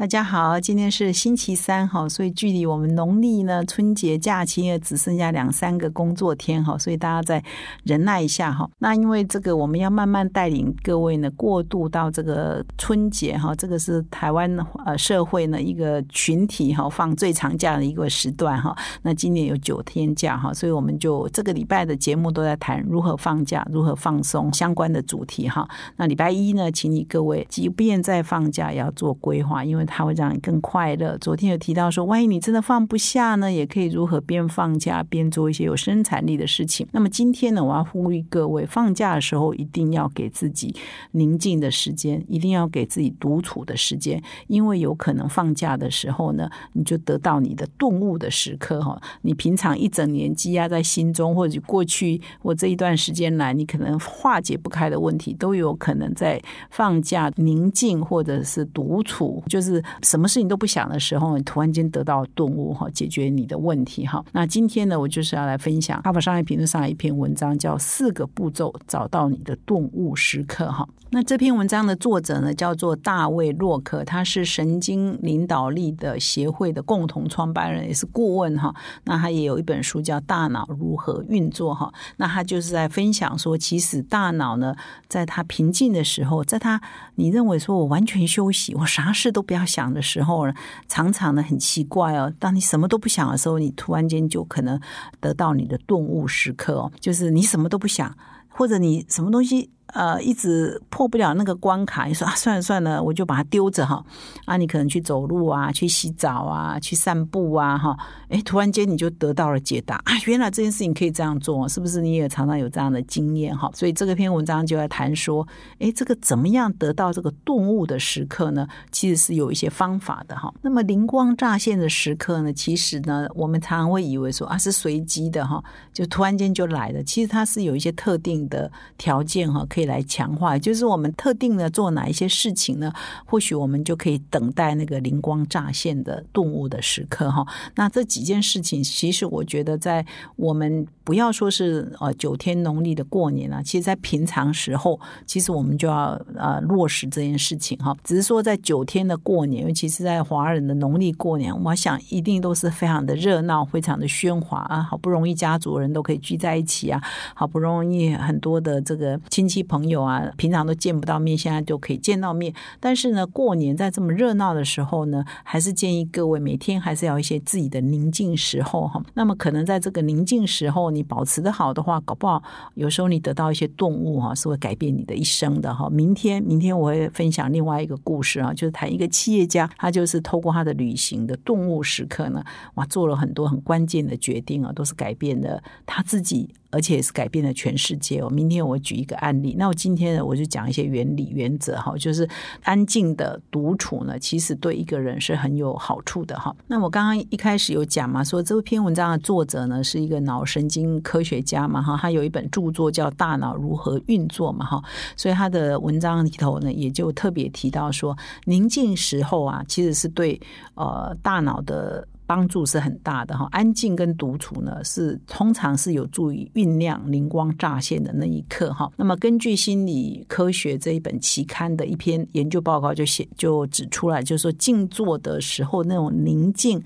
大家好，今天是星期三哈，所以距离我们农历呢春节假期也只剩下两三个工作天哈，所以大家再忍耐一下哈。那因为这个我们要慢慢带领各位呢过渡到这个春节哈，这个是台湾呃社会呢一个群体哈放最长假的一个时段哈。那今年有九天假哈，所以我们就这个礼拜的节目都在谈如何放假、如何放松相关的主题哈。那礼拜一呢，请你各位即便在放假也要做规划，因为它会让你更快乐。昨天有提到说，万一你真的放不下呢，也可以如何边放假边做一些有生产力的事情。那么今天呢，我要呼吁各位，放假的时候一定要给自己宁静的时间，一定要给自己独处的时间，因为有可能放假的时候呢，你就得到你的顿悟的时刻哈。你平常一整年积压在心中，或者过去我这一段时间来，你可能化解不开的问题，都有可能在放假宁静或者是独处，就是。什么事情都不想的时候，你突然间得到顿悟哈，解决你的问题哈。那今天呢，我就是要来分享《哈佛商业评论》上一篇文章，叫《四个步骤找到你的顿悟时刻》哈。那这篇文章的作者呢，叫做大卫洛克，他是神经领导力的协会的共同创办人，也是顾问哈。那他也有一本书叫《大脑如何运作》哈。那他就是在分享说，其实大脑呢，在他平静的时候，在他你认为说我完全休息，我啥事都不要想。的时候呢，常常呢很奇怪哦。当你什么都不想的时候，你突然间就可能得到你的顿悟时刻哦，就是你什么都不想，或者你什么东西。呃，一直破不了那个关卡，你说 啊，算了算了，我就把它丢着哈。啊，你可能去走路啊，去洗澡啊，去散步啊，哈。哎，突然间你就得到了解答啊，原来这件事情可以这样做，是不是？你也常常有这样的经验哈。所以这个篇文章就在谈说，哎，这个怎么样得到这个顿悟的时刻呢？其实是有一些方法的哈。那么灵光乍现的时刻呢，其实呢，我们常常会以为说啊是随机的哈，就突然间就来了。其实它是有一些特定的条件哈，可以。来强化，就是我们特定的做哪一些事情呢？或许我们就可以等待那个灵光乍现的顿悟的时刻哈。那这几件事情，其实我觉得在我们不要说是呃九天农历的过年啊，其实在平常时候，其实我们就要呃落实这件事情哈。只是说在九天的过年，尤其是在华人的农历过年，我想一定都是非常的热闹，非常的喧哗啊！好不容易家族人都可以聚在一起啊，好不容易很多的这个亲戚。朋友啊，平常都见不到面，现在就可以见到面。但是呢，过年在这么热闹的时候呢，还是建议各位每天还是要一些自己的宁静时候哈。那么可能在这个宁静时候，你保持的好的话，搞不好有时候你得到一些顿悟哈，是会改变你的一生的哈。明天，明天我会分享另外一个故事啊，就是谈一个企业家，他就是透过他的旅行的顿悟时刻呢，哇，做了很多很关键的决定啊，都是改变了他自己。而且也是改变了全世界哦。明天我举一个案例，那我今天呢，我就讲一些原理原则哈，就是安静的独处呢，其实对一个人是很有好处的哈。那我刚刚一开始有讲嘛，说这篇文章的作者呢是一个脑神经科学家嘛哈，他有一本著作叫《大脑如何运作》嘛哈，所以他的文章里头呢也就特别提到说，宁静时候啊，其实是对呃大脑的。帮助是很大的哈，安静跟独处呢，是通常是有助于酝酿灵光乍现的那一刻哈。那么根据心理科学这一本期刊的一篇研究报告，就写就指出来，就是说静坐的时候那种宁静、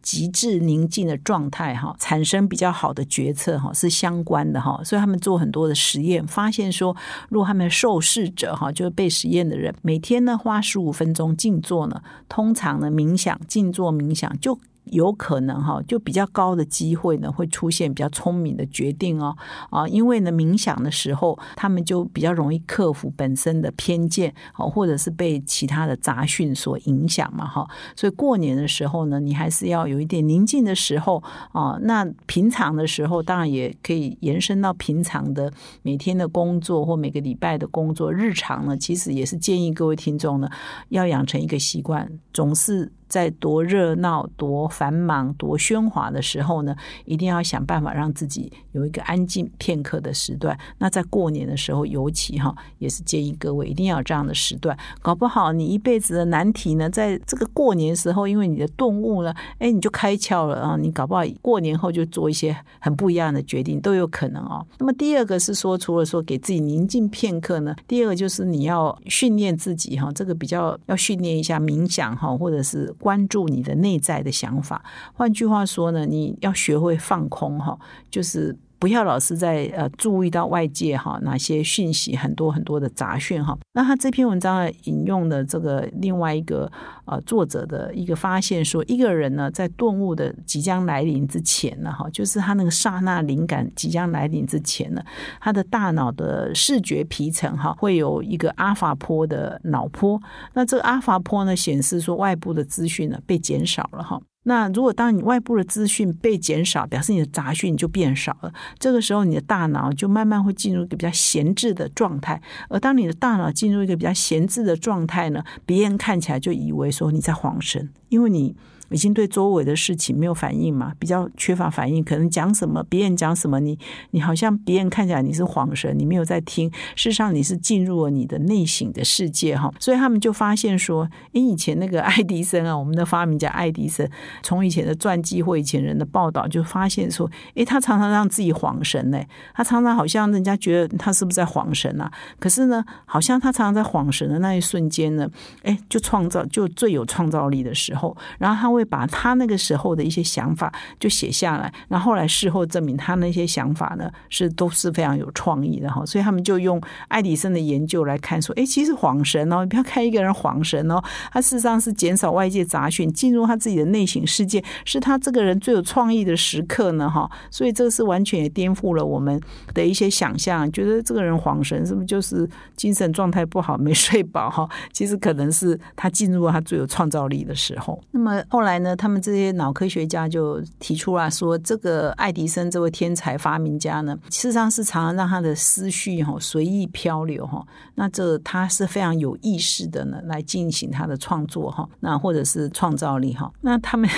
极致宁静的状态哈，产生比较好的决策哈，是相关的哈。所以他们做很多的实验，发现说，如果他们受试者哈，就是被实验的人，每天呢花十五分钟静坐呢，通常呢冥想、静坐冥想就。有可能哈，就比较高的机会呢，会出现比较聪明的决定哦啊，因为呢，冥想的时候，他们就比较容易克服本身的偏见哦，或者是被其他的杂讯所影响嘛哈。所以过年的时候呢，你还是要有一点宁静的时候啊。那平常的时候，当然也可以延伸到平常的每天的工作或每个礼拜的工作日常呢，其实也是建议各位听众呢，要养成一个习惯，总是。在多热闹、多繁忙、多喧哗的时候呢，一定要想办法让自己有一个安静片刻的时段。那在过年的时候，尤其哈，也是建议各位一定要有这样的时段。搞不好你一辈子的难题呢，在这个过年时候，因为你的顿悟呢，哎，你就开窍了啊！你搞不好过年后就做一些很不一样的决定，都有可能哦。那么第二个是说，除了说给自己宁静片刻呢，第二个就是你要训练自己哈，这个比较要训练一下冥想哈，或者是。关注你的内在的想法，换句话说呢，你要学会放空哈，就是。不要老是在呃注意到外界哈哪些讯息很多很多的杂讯哈。那他这篇文章引用的这个另外一个呃作者的一个发现说，一个人呢在顿悟的即将来临之前呢哈，就是他那个刹那灵感即将来临之前呢，他的大脑的视觉皮层哈会有一个阿法波的脑波。那这个阿法波呢显示说外部的资讯呢被减少了哈。那如果当你外部的资讯被减少，表示你的杂讯就变少了。这个时候，你的大脑就慢慢会进入一个比较闲置的状态。而当你的大脑进入一个比较闲置的状态呢，别人看起来就以为说你在晃神，因为你。已经对周围的事情没有反应嘛，比较缺乏反应，可能讲什么别人讲什么，你你好像别人看起来你是恍神，你没有在听，事实上你是进入了你的内省的世界哈。所以他们就发现说，诶，以前那个 爱迪生啊，我们的发明家爱迪生，从以前的传记或以前人的报道就发现说，诶，他常常让自己恍神呢，他常常好像人家觉得他是不是在恍神啊？可是呢，好像他常常在恍神的那一瞬间呢，诶，就创造就最有创造力的时候，然后他。会把他那个时候的一些想法就写下来，然后来事后证明他那些想法呢是都是非常有创意的哈，所以他们就用爱迪生的研究来看说，哎，其实恍神哦，你不要看一个人恍神哦，他事实上是减少外界杂讯，进入他自己的内省世界，是他这个人最有创意的时刻呢哈，所以这个是完全也颠覆了我们的一些想象，觉得这个人恍神是不是就是精神状态不好，没睡饱哈？其实可能是他进入他最有创造力的时候。那么后来。来呢，他们这些脑科学家就提出了说，这个爱迪生这位天才发明家呢，事实上是常常让他的思绪哈随意漂流哈。那这他是非常有意识的呢，来进行他的创作哈，那或者是创造力哈。那他们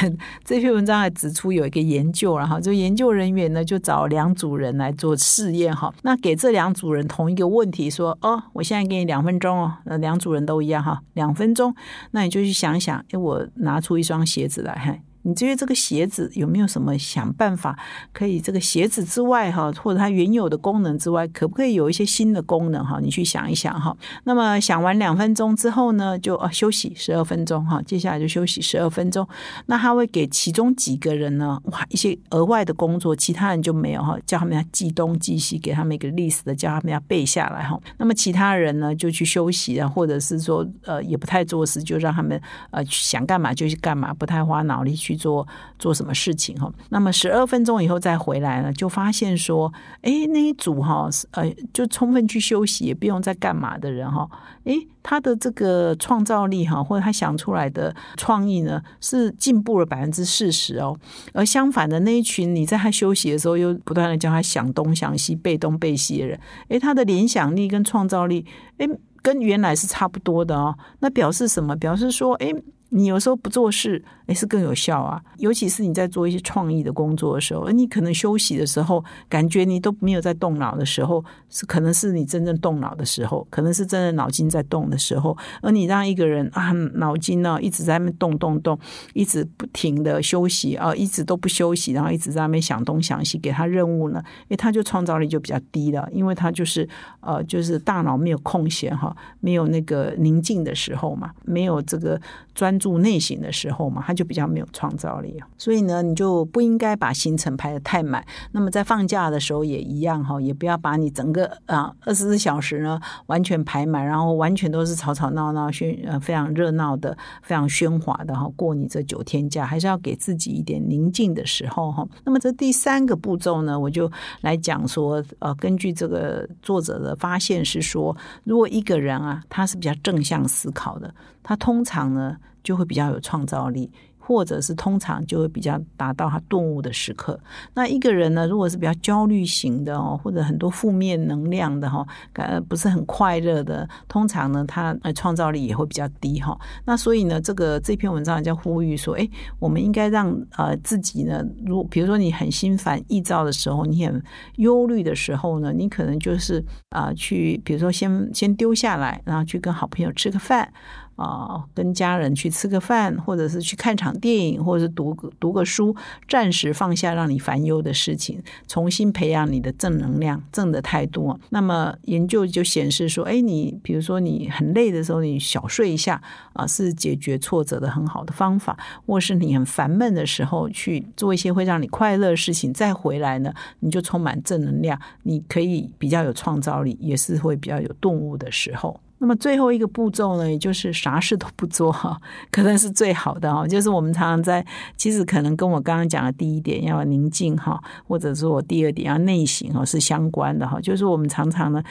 这篇文章还指出有一个研究，然后就研究人员呢就找两组人来做试验哈。那给这两组人同一个问题说，哦，我现在给你两分钟哦，那两组人都一样哈，两分钟，那你就去想想，哎，我拿出一双鞋。鞋子来。你至于这个鞋子有没有什么想办法可以这个鞋子之外哈，或者它原有的功能之外，可不可以有一些新的功能哈？你去想一想哈。那么想完两分钟之后呢，就呃休息十二分钟哈。接下来就休息十二分钟。那他会给其中几个人呢，哇一些额外的工作，其他人就没有哈，叫他们要记东记西，给他们一个历史的，叫他们要背下来哈。那么其他人呢，就去休息啊，或者是说呃也不太做事，就让他们呃想干嘛就去干嘛，不太花脑力去。做做什么事情哈？那么十二分钟以后再回来呢，就发现说，哎，那一组哈，呃，就充分去休息，也不用再干嘛的人哈，哎，他的这个创造力哈，或者他想出来的创意呢，是进步了百分之四十哦。而相反的那一群，你在他休息的时候，又不断的叫他想东想西、背东背西的人，哎，他的联想力跟创造力，哎，跟原来是差不多的哦。那表示什么？表示说，哎。你有时候不做事，也是更有效啊。尤其是你在做一些创意的工作的时候，而你可能休息的时候，感觉你都没有在动脑的时候，是可能是你真正动脑的时候，可能是真的脑筋在动的时候。而你让一个人啊，脑筋呢一直在那边动动动，一直不停的休息啊，一直都不休息，然后一直在那边想东想西，给他任务呢，因为他就创造力就比较低了，因为他就是呃，就是大脑没有空闲哈，没有那个宁静的时候嘛，没有这个专。注内省的时候嘛，他就比较没有创造力。所以呢，你就不应该把行程排的太满。那么在放假的时候也一样哈，也不要把你整个啊二十四小时呢完全排满，然后完全都是吵吵闹闹、喧呃非常热闹的、非常喧哗的哈。过你这九天假，还是要给自己一点宁静的时候哈。那么这第三个步骤呢，我就来讲说，呃，根据这个作者的发现是说，如果一个人啊，他是比较正向思考的，他通常呢。就会比较有创造力。或者是通常就会比较达到他顿悟的时刻。那一个人呢，如果是比较焦虑型的哦，或者很多负面能量的哈，呃，不是很快乐的，通常呢，他呃创造力也会比较低哈。那所以呢，这个这篇文章叫呼吁说，哎，我们应该让呃自己呢，如比如说你很心烦意躁的时候，你很忧虑的时候呢，你可能就是啊去，比如说先先丢下来，然后去跟好朋友吃个饭。啊，跟家人去吃个饭，或者是去看场电影，或者是读个读个书，暂时放下让你烦忧的事情，重新培养你的正能量、正的态度。那么研究就显示说，哎，你比如说你很累的时候，你小睡一下啊，是解决挫折的很好的方法；或是你很烦闷的时候，去做一些会让你快乐的事情，再回来呢，你就充满正能量，你可以比较有创造力，也是会比较有动物的时候。那么最后一个步骤呢，也就是啥事都不做哈，可能是最好的哈。就是我们常常在，其实可能跟我刚刚讲的第一点要宁静哈，或者是我第二点要内省哈，是相关的哈。就是我们常常呢，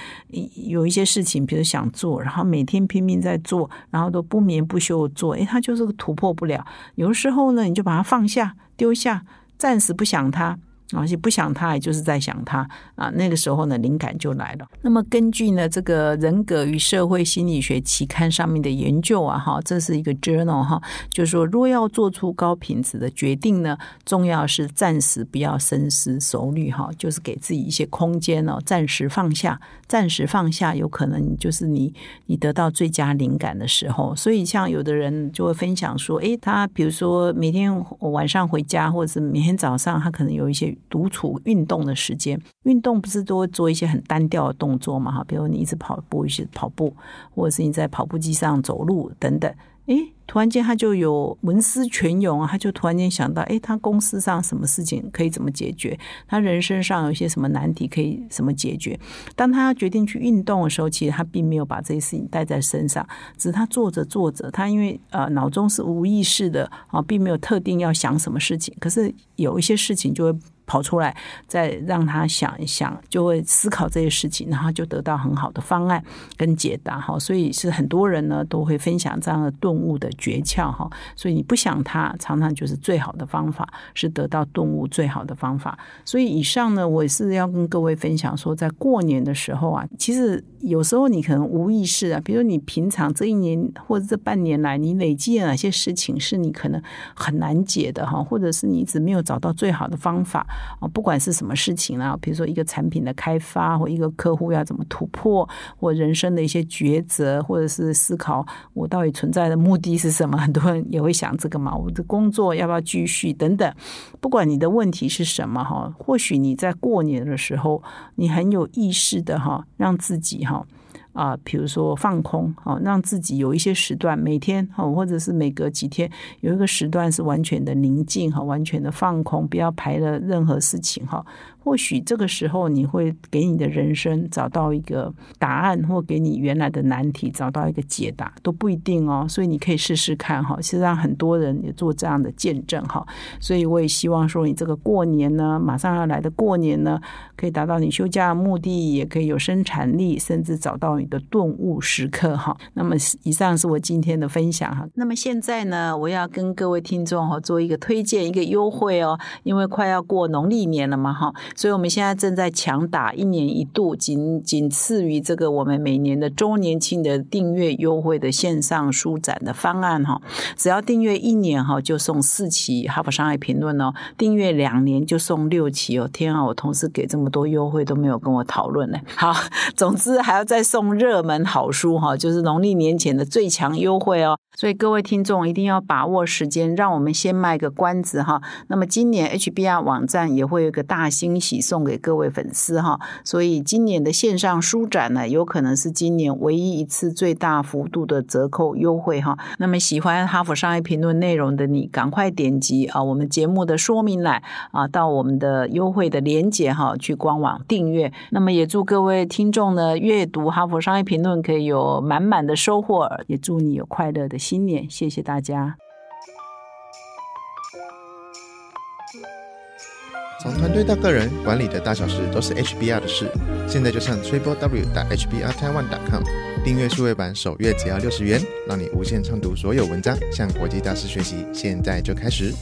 有一些事情，比如想做，然后每天拼命在做，然后都不眠不休做，诶，它就是突破不了。有的时候呢，你就把它放下、丢下，暂时不想它。而且不想他，也就是在想他啊。那个时候呢，灵感就来了。那么根据呢这个人格与社会心理学期刊上面的研究啊，哈，这是一个 journal 哈，就是说，若要做出高品质的决定呢，重要是暂时不要深思熟虑哈，就是给自己一些空间哦，暂时放下，暂时放下，有可能就是你你得到最佳灵感的时候。所以像有的人就会分享说，诶，他比如说每天晚上回家，或者是每天早上，他可能有一些。独处运动的时间，运动不是都会做一些很单调的动作嘛？哈，比如你一直跑步，一些跑步，或者是你在跑步机上走路等等。诶，突然间他就有文思泉涌，他就突然间想到，诶，他公司上什么事情可以怎么解决？他人生上有一些什么难题可以怎么解决？当他决定去运动的时候，其实他并没有把这些事情带在身上，只是他做着做着，他因为呃脑中是无意识的啊，并没有特定要想什么事情，可是有一些事情就会。跑出来，再让他想一想，就会思考这些事情，然后就得到很好的方案跟解答哈。所以是很多人呢都会分享这样的顿悟的诀窍哈。所以你不想他，常常就是最好的方法，是得到顿悟最好的方法。所以以上呢，我是要跟各位分享说，在过年的时候啊，其实有时候你可能无意识啊，比如你平常这一年或者这半年来，你累积了哪些事情是你可能很难解的哈，或者是你一直没有找到最好的方法。啊，不管是什么事情啊，比如说一个产品的开发，或一个客户要怎么突破，或人生的一些抉择，或者是思考我到底存在的目的是什么，很多人也会想这个嘛。我的工作要不要继续等等，不管你的问题是什么哈，或许你在过年的时候，你很有意识的哈，让自己哈。啊，比如说放空，好，让自己有一些时段，每天哈，或者是每隔几天有一个时段是完全的宁静哈，完全的放空，不要排了任何事情哈。或许这个时候你会给你的人生找到一个答案，或给你原来的难题找到一个解答，都不一定哦。所以你可以试试看哈。实际上很多人也做这样的见证哈。所以我也希望说，你这个过年呢，马上要来的过年呢，可以达到你休假的目的，也可以有生产力，甚至找到你的顿悟时刻哈。那么以上是我今天的分享哈。那么现在呢，我要跟各位听众哈做一个推荐，一个优惠哦，因为快要过农历年了嘛哈。所以我们现在正在强打一年一度，仅仅次于这个我们每年的周年庆的订阅优惠的线上书展的方案哈。只要订阅一年哈，就送四期《哈佛商业评论》哦；订阅两年就送六期哦。天啊，我同事给这么多优惠都没有跟我讨论呢。好，总之还要再送热门好书哈，就是农历年前的最强优惠哦。所以各位听众一定要把握时间，让我们先卖个关子哈。那么今年 HBR 网站也会有个大惊喜送给各位粉丝哈，所以今年的线上书展呢，有可能是今年唯一一次最大幅度的折扣优惠哈。那么喜欢哈佛商业评论内容的你，赶快点击啊我们节目的说明栏啊，到我们的优惠的链接哈，去官网订阅。那么也祝各位听众呢，阅读哈佛商业评论可以有满满的收获，也祝你有快乐的新年。谢谢大家。从团队到个人，管理的大小事都是 HBR 的事。现在就上 triple w 打 hbr taiwan com 订阅数位版，首月只要六十元，让你无限畅读所有文章，向国际大师学习。现在就开始。